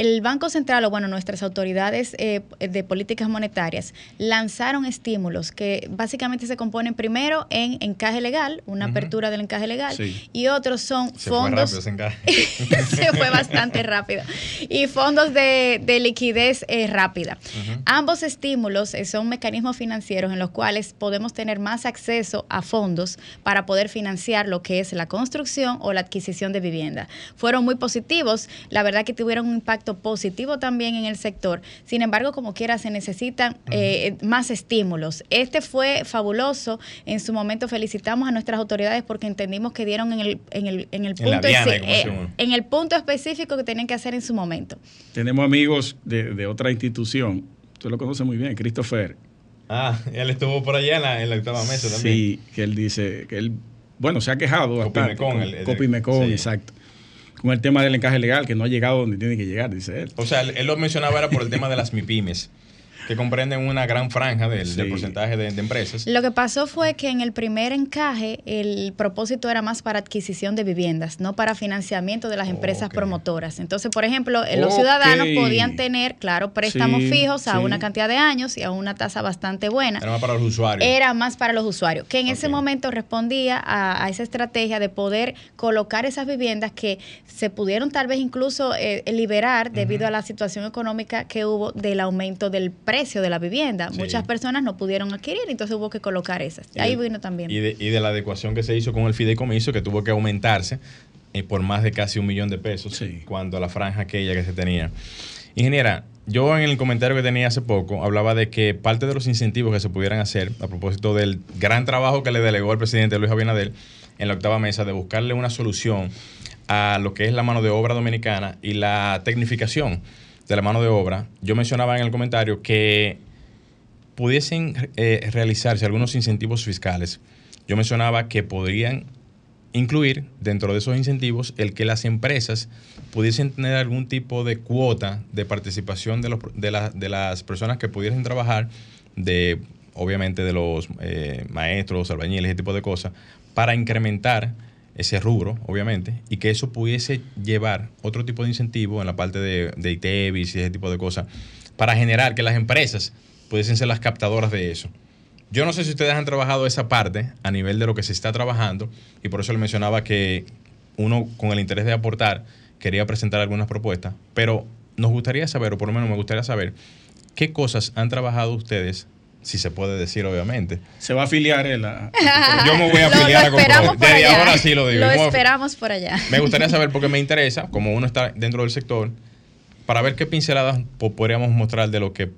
el Banco Central, o bueno, nuestras autoridades eh, de políticas monetarias, lanzaron estímulos que básicamente se componen primero en encaje legal, una apertura del encaje legal, y otros son fondos. Fue rápido, se fue bastante rápido. Y fondos de, liquidez eh, rápida. Ambos estímulos eh, son mecanismos financieros en los cuales podemos tener más acceso a fondos para poder financiar lo que es la construcción o la adquisición de vivienda. Fueron muy positivos, la verdad que tuvieron un impacto positivo también en el sector. Sin embargo, como quiera, se necesitan eh, más estímulos. Este fue fabuloso. En su momento felicitamos a nuestras autoridades porque entendimos que dieron en el, en el, en el punto, eh, en el punto específico que tenían que hacer en su momento. Tenemos amigos de, otra institución. Usted lo conoce muy bien, Christopher. Ah, él estuvo por allá en la, octava mesa también. Sí, que él dice que él, bueno, se ha quejado. Copimecón. Copimecón, exacto con el tema del encaje legal, que no ha llegado donde tiene que llegar, dice él. O sea, él, lo mencionaba era por el tema de las MIPIMES que comprenden una gran franja del, del porcentaje de, de, empresas. Lo que pasó fue que en el primer encaje el propósito era más para adquisición de viviendas, no para financiamiento de las empresas okay. promotoras. Entonces, por ejemplo, los okay. ciudadanos podían tener, claro, préstamos sí, fijos a sí. una cantidad de años y a una tasa bastante buena. Era más para los usuarios. Era más para los usuarios, que en okay. ese momento respondía a, a, esa estrategia de poder colocar esas viviendas que se pudieron tal vez incluso eh, liberar debido uh -huh. a la situación económica que hubo del aumento del precio precio de la vivienda. Sí. Muchas personas no pudieron adquirir, entonces hubo que colocar esas. Y Ahí de, vino también. Y de, y de, la adecuación que se hizo con el fideicomiso, que tuvo que aumentarse eh, por más de casi un millón de pesos sí. cuando la franja aquella que se tenía. Ingeniera, yo en el comentario que tenía hace poco hablaba de que parte de los incentivos que se pudieran hacer a propósito del gran trabajo que le delegó el presidente Luis Abinader en la octava mesa de buscarle una solución a lo que es la mano de obra dominicana y la tecnificación de la mano de obra, yo mencionaba en el comentario que pudiesen eh, realizarse algunos incentivos fiscales. Yo mencionaba que podrían incluir dentro de esos incentivos el que las empresas pudiesen tener algún tipo de cuota de participación de, las personas que pudiesen trabajar, de obviamente de los eh, maestros, albañiles, ese tipo de cosas, para incrementar ese rubro, obviamente, y que eso pudiese llevar otro tipo de incentivo en la parte de, de y ese tipo de cosas, para generar que las empresas pudiesen ser las captadoras de eso. Yo no sé si ustedes han trabajado esa parte a nivel de lo que se está trabajando, y por eso le mencionaba que uno con el interés de aportar quería presentar algunas propuestas, pero nos gustaría saber, o por lo menos me gustaría saber, qué cosas han trabajado ustedes si se puede decir, obviamente. Se va a afiliar él. A... Yo me voy a afiliar lo, lo a Desde ahora sí lo digo. Lo esperamos por allá. Me gustaría saber, porque me interesa, como uno está dentro del sector, para ver qué pinceladas podríamos mostrar de lo que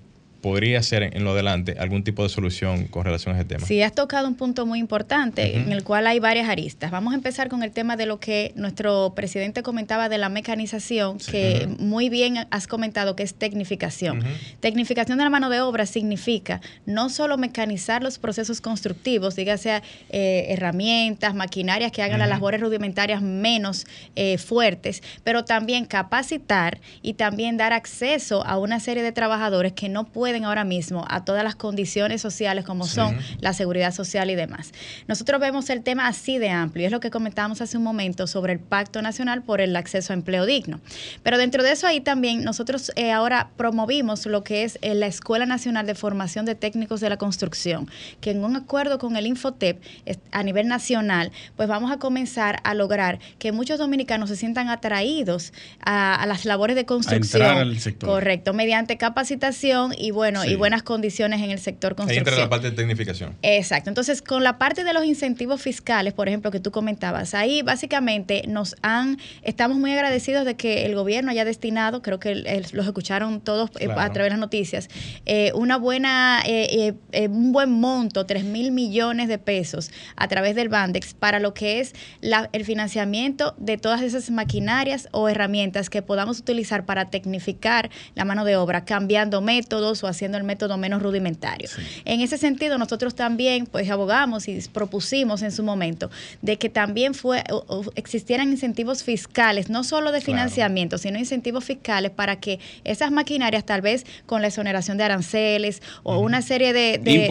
podría ser en lo adelante algún tipo de solución con relación a ese tema. Sí, has tocado un punto muy importante uh -huh. en el cual hay varias aristas. Vamos a empezar con el tema de lo que nuestro presidente comentaba de la mecanización, sí. que uh -huh. muy bien has comentado que es tecnificación. Uh -huh. Tecnificación de la mano de obra significa no solo mecanizar los procesos constructivos, dígase eh, herramientas, maquinarias que hagan las labores rudimentarias menos eh, fuertes, pero también capacitar y también dar acceso a una serie de trabajadores que no pueden ahora mismo a todas las condiciones sociales como sí. son la seguridad social y demás. Nosotros vemos el tema así de amplio, es lo que comentábamos hace un momento sobre el Pacto Nacional por el Acceso a Empleo Digno. Pero dentro de eso ahí también nosotros eh, ahora promovimos lo que es eh, la Escuela Nacional de Formación de Técnicos de la Construcción, que en un acuerdo con el Infotep a nivel nacional, pues vamos a comenzar a lograr que muchos dominicanos se sientan atraídos a, a las labores de construcción. A entrar al sector. Correcto, mediante capacitación y bueno, sí. y buenas condiciones en el sector construcción. Ahí entra la parte de tecnificación. Exacto. Entonces, con la parte de los incentivos fiscales, por ejemplo, que tú comentabas, ahí básicamente nos han, estamos muy agradecidos de que el gobierno haya destinado, creo que los escucharon todos eh, claro. a través de las noticias, eh, una buena, eh, eh un buen monto, 3 mil millones de pesos a través del Bandex para lo que es la, el financiamiento de todas esas maquinarias o herramientas que podamos utilizar para tecnificar la mano de obra, cambiando métodos o haciendo el método menos rudimentario. Sí. En ese sentido, nosotros también pues abogamos y propusimos en su momento de que también fue o, o existieran incentivos fiscales, no solo de financiamiento, claro. sino incentivos fiscales para que esas maquinarias tal vez con la exoneración de aranceles o uh -huh. una serie de, de.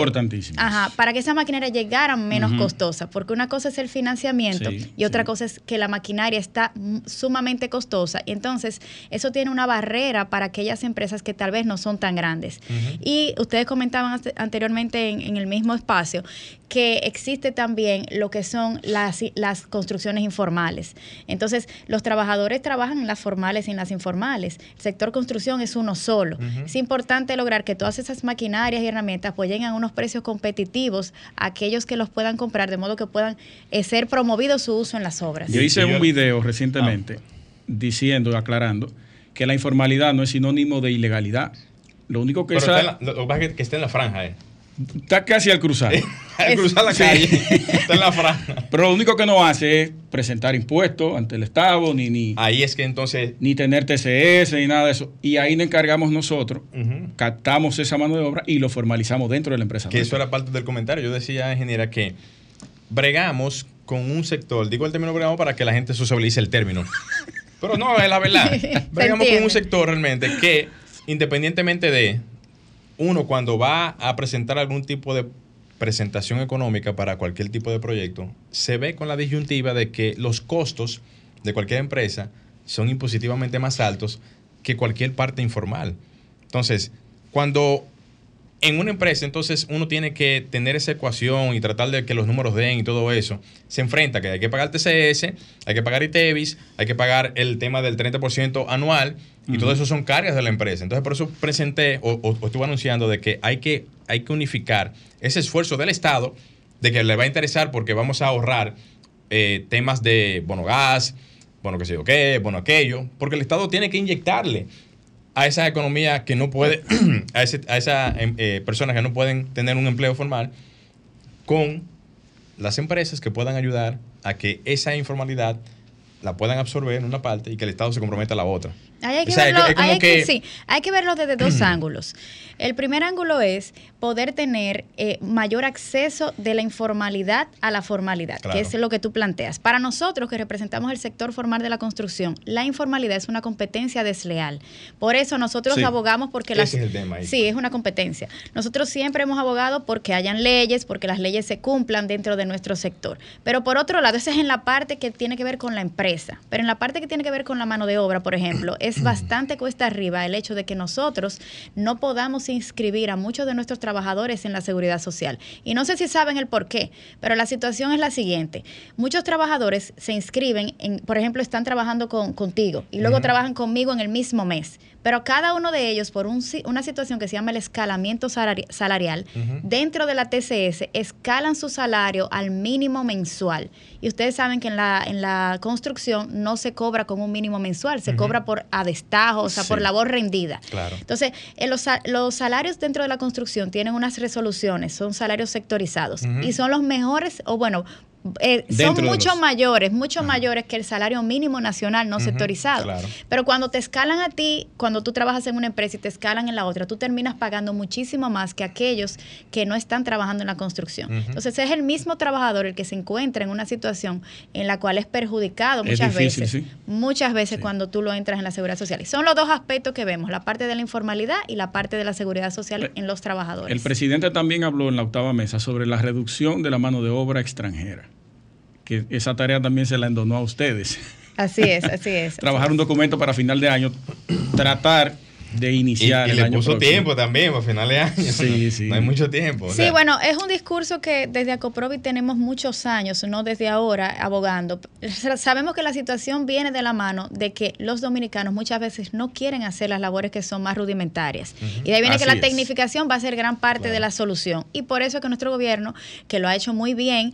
Ajá, para que esas maquinarias llegaran menos uh -huh. costosas, porque una cosa es el financiamiento sí, y otra sí. cosa es que la maquinaria está sumamente costosa entonces eso tiene una barrera para aquellas empresas que tal vez no son tan grandes. Uh -huh. Y ustedes comentaban anteriormente en, en, el mismo espacio que existe también lo que son las, las construcciones informales. Entonces, los trabajadores trabajan en las formales y en las informales. El sector construcción es uno solo. Uh -huh. Es importante lograr que todas esas maquinarias y herramientas pues lleguen a unos precios competitivos a aquellos que los puedan comprar, de modo que puedan eh, ser promovido su uso en las obras. Yo hice un video recientemente ah. diciendo, aclarando, que la informalidad no es sinónimo de ilegalidad. Lo único que, esa, está la, lo que es que está en la franja, ¿eh? Está casi al cruzar. al cruzar la calle. Sí. está en la franja. Pero lo único que no hace es presentar impuestos ante el Estado, ni, ni. Ahí es que entonces. Ni tener TCS, ni nada de eso. Y ahí nos encargamos nosotros, uh -huh. captamos esa mano de obra y lo formalizamos dentro de la empresa. Que nuestra. eso era parte del comentario. Yo decía, ingeniera, que bregamos con un sector, digo el término bregamos para que la gente socialice el término. Pero no, es la verdad. Veamos con un sector realmente que, independientemente de uno, cuando va a presentar algún tipo de presentación económica para cualquier tipo de proyecto, se ve con la disyuntiva de que los costos de cualquier empresa son impositivamente más altos que cualquier parte informal. Entonces, cuando en una empresa, entonces uno tiene que tener esa ecuación y tratar de que los números den y todo eso. Se enfrenta que hay que pagar TCS, hay que pagar ITEVIS, hay que pagar el tema del 30% anual y todo eso son cargas de la empresa. Entonces, por eso presenté o, estuve anunciando de que hay, que hay que unificar ese esfuerzo del Estado, de que le va a interesar porque vamos a ahorrar eh, temas de bono gas, bono que sé yo qué, bono aquello, porque el Estado tiene que inyectarle a esa economía que no puede, a, esas em, eh, personas que no pueden tener un empleo formal, con las empresas que puedan ayudar a que esa informalidad la puedan absorber en una parte y que el Estado se comprometa a la otra. hay, que verlo, hay que, sí, hay que verlo desde dos ángulos. El primer ángulo es poder tener eh, mayor acceso de la informalidad a la formalidad, que es lo que tú planteas. Para nosotros que representamos el sector formal de la construcción, la informalidad es una competencia desleal. Por eso nosotros abogamos porque las... Es el tema ahí. Sí, es una competencia. Nosotros siempre hemos abogado porque hayan leyes, porque las leyes se cumplan dentro de nuestro sector. Pero por otro lado, esa es en la parte que tiene que ver con la empresa. Pero en la parte que tiene que ver con la mano de obra, por ejemplo, es bastante cuesta arriba el hecho de que nosotros no podamos inscribir a muchos de nuestros trabajadores en la seguridad social. Y no sé si saben el por qué, pero la situación es la siguiente. Muchos trabajadores se inscriben, en, por ejemplo, están trabajando con, contigo y luego trabajan conmigo en el mismo mes. Pero cada uno de ellos, por una situación que se llama el escalamiento salarial, dentro de la TCS, escalan su salario al mínimo mensual. Y ustedes saben que en la, en la construcción no se cobra con un mínimo mensual, se cobra por adestajo, o sea, por labor rendida. Claro. Entonces, en los, los, salarios dentro de la construcción tienen unas resoluciones, son salarios sectorizados y son los mejores, o bueno, eh, son mucho mayores, mucho mayores que el salario mínimo nacional no sectorizado. Pero cuando te escalan a ti, cuando tú trabajas en una empresa y te escalan en la otra, tú terminas pagando muchísimo más que aquellos que no están trabajando en la construcción. Entonces es el mismo trabajador el que se encuentra en una situación en la cual es perjudicado muchas veces. Muchas veces cuando tú lo entras en la seguridad social. Y son los dos aspectos que vemos, la parte de la informalidad y la parte de la seguridad social en los trabajadores. El presidente también habló en la octava mesa sobre la reducción de la mano de obra extranjera que esa tarea también se la endonó a ustedes. Así es, así es. Trabajar un documento para final de año, tratar de iniciar. Y, le puso tiempo también para final de año. Sí, sí. No hay mucho tiempo. Sí, bueno, es un discurso que desde Acoprovi tenemos muchos años, no desde ahora, abogando. Sabemos que la situación viene de la mano de que los dominicanos muchas veces no quieren hacer las labores que son más rudimentarias. Y de ahí viene que la tecnificación va a ser gran parte de la solución. Y por eso es que nuestro gobierno, que lo ha hecho muy bien,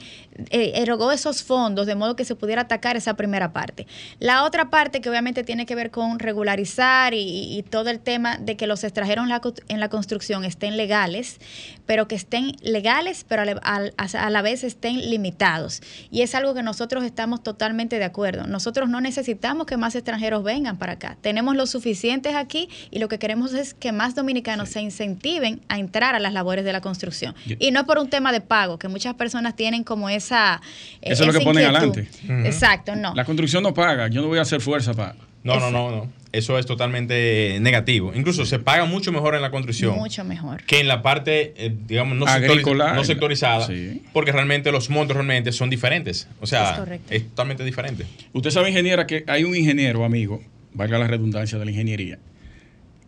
eh, erogó esos fondos de modo que se pudiera atacar esa primera parte. La otra parte que obviamente tiene que ver con regularizar y, y todo el tema de que los extranjeros en la, construcción estén legales, pero que estén legales, pero a la, vez estén limitados. Y es algo que nosotros estamos totalmente de acuerdo. Nosotros no necesitamos que más extranjeros vengan para acá. Tenemos los suficientes aquí y lo que queremos es que más dominicanos se incentiven a entrar a las labores de la construcción. y no por un tema de pago, que muchas personas tienen como esa... Eh, Eso es lo que ponen adelante. Exacto, no. La construcción no paga. Yo no voy a hacer fuerza para... No, no, no, no eso es totalmente negativo. Incluso se paga mucho mejor en la construcción. Mucho mejor. Que en la parte, eh, digamos, no, no sectorizada. Porque realmente los montos realmente son diferentes. O sea, es, totalmente diferente. Usted sabe, ingeniera, que hay un ingeniero, amigo, valga la redundancia de la ingeniería,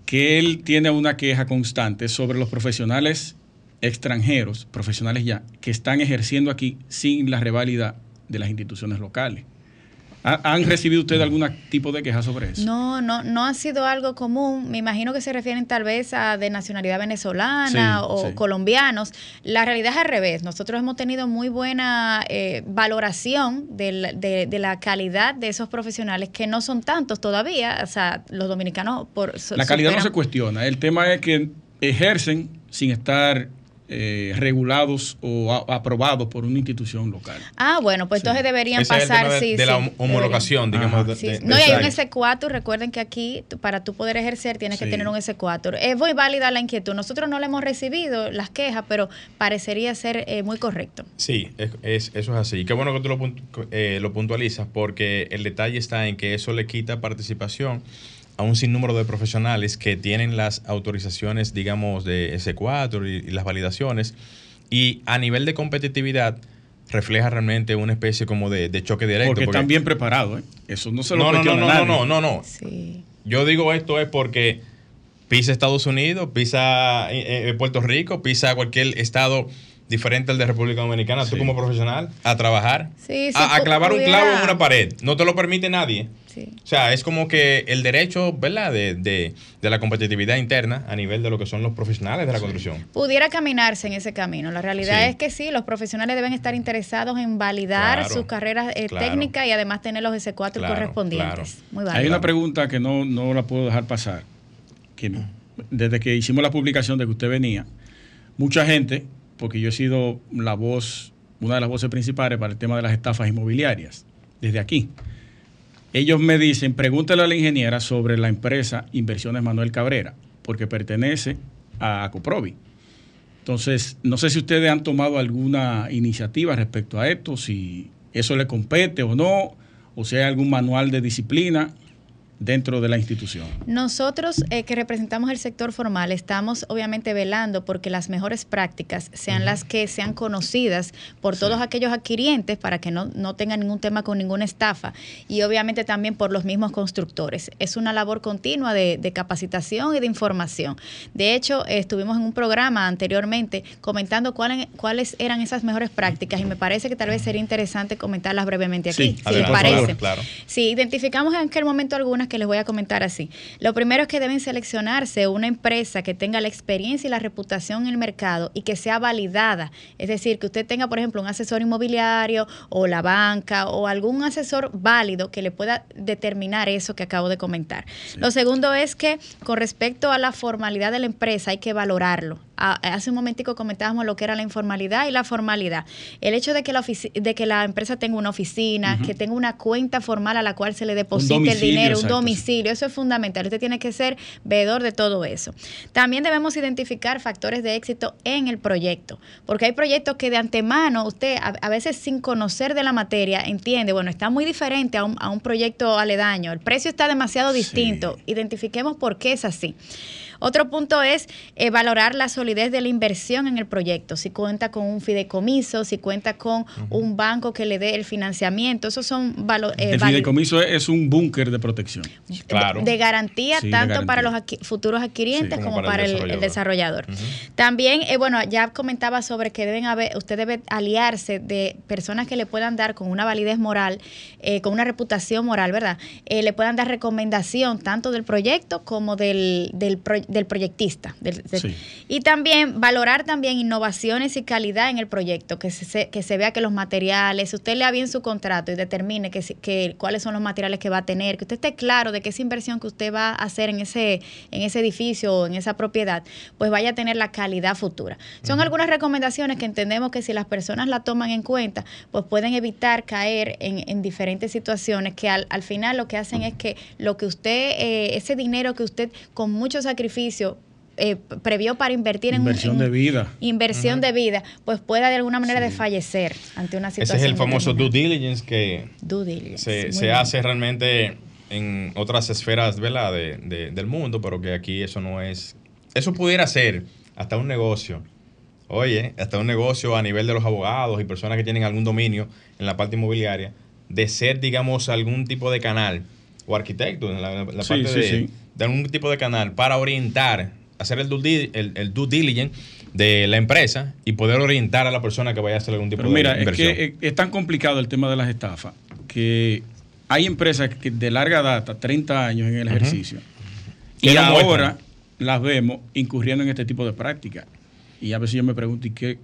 que él tiene una queja constante sobre los profesionales extranjeros, profesionales ya, que están ejerciendo aquí sin la rivalidad de las instituciones locales. ¿Han recibido ustedes algún tipo de queja sobre eso? No, no, no ha sido algo común. Me imagino que se refieren tal vez a de nacionalidad venezolana o colombianos. La realidad es al revés. Nosotros hemos tenido muy buena eh, valoración de la, calidad de esos profesionales que no son tantos todavía. O sea, los dominicanos por la calidad no se cuestiona. El tema es que ejercen sin estar eh, regulados o a- aprobados por una institución local. Ah, bueno, pues entonces deberían Ese es el pasar, tema de, sí. de la sí, hom- homologación, Ajá. digamos. de- Sí, de- no, y hay un exacto. S4, recuerden que aquí para tú poder ejercer tienes que Sí. tener un S4. Es muy válida la inquietud. Nosotros no le hemos recibido las quejas, pero parecería ser eh, muy correcto. Sí, es, es- eso es así. Qué bueno que tú lo, puntu- eh, lo puntualizas porque el detalle está en que eso le quita participación a un sinnúmero de profesionales que tienen las autorizaciones, digamos, de S4 y, y las validaciones. Y a nivel de competitividad refleja realmente una especie como de, de choque directo. porque, están bien preparados. ¿eh? Eso no se lo no, no, no, no, nadie. no, no, no. Sí. Yo digo esto es porque pisa Estados Unidos, pisa eh, eh, Puerto Rico, pisa cualquier estado diferente al de República Dominicana, tú como profesional, a trabajar, Sí, sí, a, a pu- clavar un clavo en una pared. No te lo permite nadie. Sí. O sea, es como que el derecho, ¿verdad?, de, de- de la competitividad interna a nivel de lo que son los profesionales de la construcción. Pudiera caminarse en ese camino. La realidad Sí. es que sí, los profesionales deben estar interesados en validar Claro, sus carreras eh, claro. técnicas y además tener los S4 Claro, correspondientes. claro. Muy Hay una pregunta que no, no la puedo dejar pasar. Que desde que hicimos la publicación de que usted venía, mucha gente, porque yo he sido la voz, una de las voces principales para el tema de las estafas inmobiliarias, desde aquí. Ellos me dicen, pregúntale a la ingeniera sobre la empresa Inversiones Manuel Cabrera, porque pertenece a Acoprovi. Entonces, no sé si ustedes han tomado alguna iniciativa respecto a esto, si eso le compete o no, o si hay algún manual de disciplina dentro de la institución. Nosotros eh, que representamos el sector formal estamos obviamente velando porque las mejores prácticas sean las que sean conocidas por todos aquellos adquirientes para que no, no tengan ningún tema con ninguna estafa y obviamente también por los mismos constructores. Es una labor continua de, de capacitación y de información. De hecho, eh, estuvimos en un programa anteriormente comentando cuáles, cuáles eran esas mejores prácticas y me parece que tal vez sería interesante comentarlas brevemente aquí, Sí, si adelante, parece. favor, claro. Sí, identificamos en aquel momento algunas que les voy a comentar así. Lo primero es que deben seleccionarse una empresa que tenga la experiencia y la reputación en el mercado y que sea validada. Es decir, que usted tenga, por ejemplo, un asesor inmobiliario o la banca o algún asesor válido que le pueda determinar eso que acabo de comentar. Lo segundo es que con respecto a la formalidad de la empresa hay que valorarlo. A- hace un momentico comentábamos lo que era la informalidad y la formalidad. El hecho de que la, de que la empresa tenga una oficina, que tenga una cuenta formal a la cual se le deposite el dinero, un domicilio, eso es fundamental. Usted tiene que ser veedor de todo eso. También debemos identificar factores de éxito en el proyecto, porque hay proyectos que de antemano usted a, a veces sin conocer de la materia entiende, bueno, está muy diferente a un, a un proyecto aledaño, el precio está demasiado distinto, identifiquemos por qué es así. Otro punto es eh, valorar la solidez de la inversión en el proyecto. Si cuenta con un fideicomiso, si cuenta con un banco que le dé el financiamiento. Esos son valores. el fideicomiso es, es un búnker de protección. Claro. de, de garantía Sí, de tanto garantía. para los futuros adquirientes Sí, como, como para, el desarrollador. También, eh, bueno, ya comentaba sobre que deben haber, usted debe aliarse de personas que le puedan dar con una validez moral, eh, con una reputación moral, ¿verdad? Eh, le puedan dar recomendación tanto del proyecto como del, del, pro- del proyectista. del- del- Sí. Y también valorar también innovaciones y calidad en el proyecto, que se, que se vea que los materiales, usted lea bien su contrato y determine que, que cuáles son los materiales que va a tener, que usted esté claro de que esa inversión que usted va a hacer en ese, en ese edificio o en esa propiedad, pues vaya a tener la calidad futura. Son algunas recomendaciones que entendemos que si las personas la toman en cuenta, pues pueden evitar caer en, en diferentes situaciones que al, al final lo que hacen es que lo que usted, eh, ese dinero que usted con mucho sacrificio eh, previó para invertir en un- Inversión en de vida. inversión de vida, pues pueda de alguna manera desfallecer ante una Ese situación. es el famoso due diligence que Due diligence, se, hace realmente en otras esferas ¿verdad? De, de- del mundo, pero que aquí eso no es... Eso pudiera ser hasta un negocio. Oye, hasta un negocio a nivel de los abogados y personas que tienen algún dominio en la parte inmobiliaria, de ser, digamos, algún tipo de canal o arquitecto en la, la Sí, parte sí, de, sí. De algún tipo de canal para orientar, hacer el due, di- el, el due diligence de la empresa y poder orientar a la persona que vaya a hacer algún tipo Pero de mira, es inversión. que eh, es tan complicado el tema de las estafas que hay empresas que de larga data, 30 años en el ejercicio, y muestran. ahora las vemos incurriendo en este tipo de prácticas. Y a veces yo me pregunto, ¿y qué,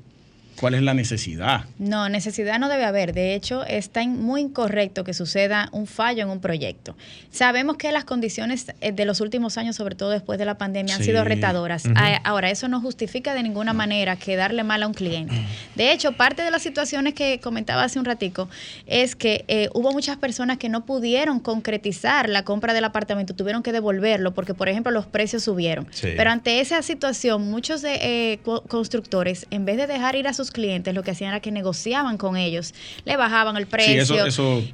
cuál es la necesidad. No, necesidad no debe haber. De hecho, está muy incorrecto que suceda un fallo en un proyecto. Sabemos que las condiciones eh, de los últimos años, sobre todo después de la pandemia, han sido retadoras. Ahora, eso no justifica de ninguna manera que darle mal a un cliente. De hecho, parte de las situaciones que comentaba hace un ratico es que eh, hubo muchas personas que no pudieron concretizar la compra del apartamento, tuvieron que devolverlo porque, por ejemplo, los precios subieron. Pero ante esa situación, muchos de, eh, constructores, en vez de dejar ir a sus clientes, lo que hacían era que negociaban con ellos, le bajaban el precio.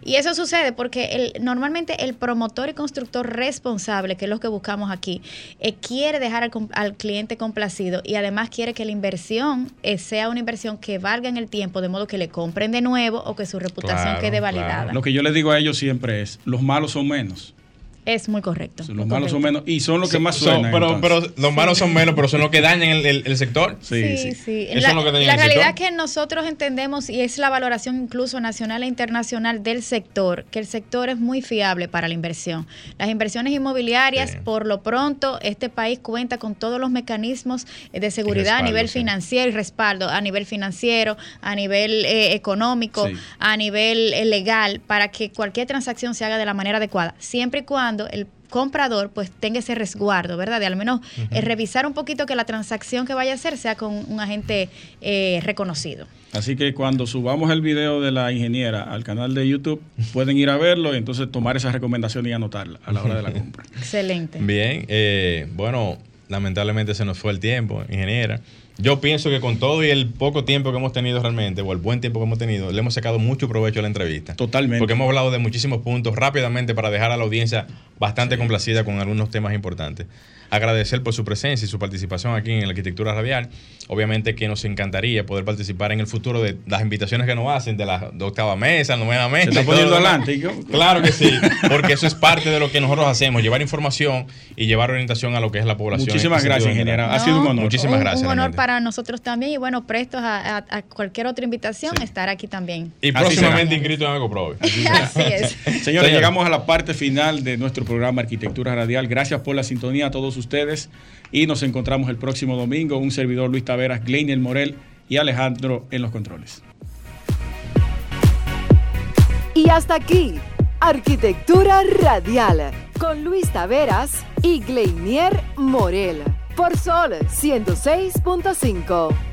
Y eso sucede porque el, normalmente el promotor y constructor responsable, que es lo que buscamos aquí, eh, quiere dejar al, cliente complacido y además quiere que la inversión eh, sea una inversión que valga en el tiempo, de modo que le compren de nuevo o que su reputación quede validada. Lo que yo les digo a ellos siempre es, los malos son menos. Es muy correcto. los malos son menos y son los que más suenan. pero, pero, los malos son menos, pero son los que dañan el, sector. Sí, sí. sí. la, la realidad que nosotros entendemos y es la valoración incluso nacional e internacional del sector, que el sector es muy fiable para la inversión. Las inversiones inmobiliarias, por lo pronto, este país cuenta con todos los mecanismos de seguridad a nivel financiero y respaldo a nivel financiero, a nivel eh, económico, a nivel eh, legal, para que cualquier transacción se haga de la manera adecuada, siempre y cuando el comprador pues tenga ese resguardo, ¿verdad? De al menos eh, revisar un poquito que la transacción que vaya a hacer sea con un agente eh, reconocido. Así que cuando subamos el video de la ingeniera al canal de YouTube, pueden ir a verlo y entonces tomar esa recomendación y anotarla a la hora de la compra. Excelente. Bien, eh, bueno, lamentablemente se nos fue el tiempo, ingeniera. Yo pienso que con todo y el poco tiempo que hemos tenido realmente, o el buen tiempo que hemos tenido, le hemos sacado mucho provecho a la entrevista. Totalmente. Porque hemos hablado de muchísimos puntos rápidamente para dejar a la audiencia bastante complacida con algunos temas importantes agradecer por su presencia y su participación aquí en la arquitectura radial. Obviamente que nos encantaría poder participar en el futuro de las invitaciones que nos hacen de la octava mesa, novena mesa. ¿Se está poniendo adelante? Claro que sí, porque eso es parte de lo que nosotros hacemos, llevar información y llevar orientación a lo que es la población. Muchísimas gracias, ingeniero. ha sido un honor. Muchísimas gracias. Un honor para nosotros también y bueno, prestos a, cualquier otra invitación, estar aquí también. Y próximamente inscrito en Ecoprove. Así, Así es. Señores, llegamos a la parte final de nuestro programa Arquitectura Radial. Gracias por la sintonía a todos ustedes y nos encontramos el próximo domingo. Un servidor Luis Taveras, Gleinier Morel y Alejandro en los controles. Y hasta aquí, Arquitectura Radial, con Luis Taveras y Gleinier Morel, por Sol 106.5.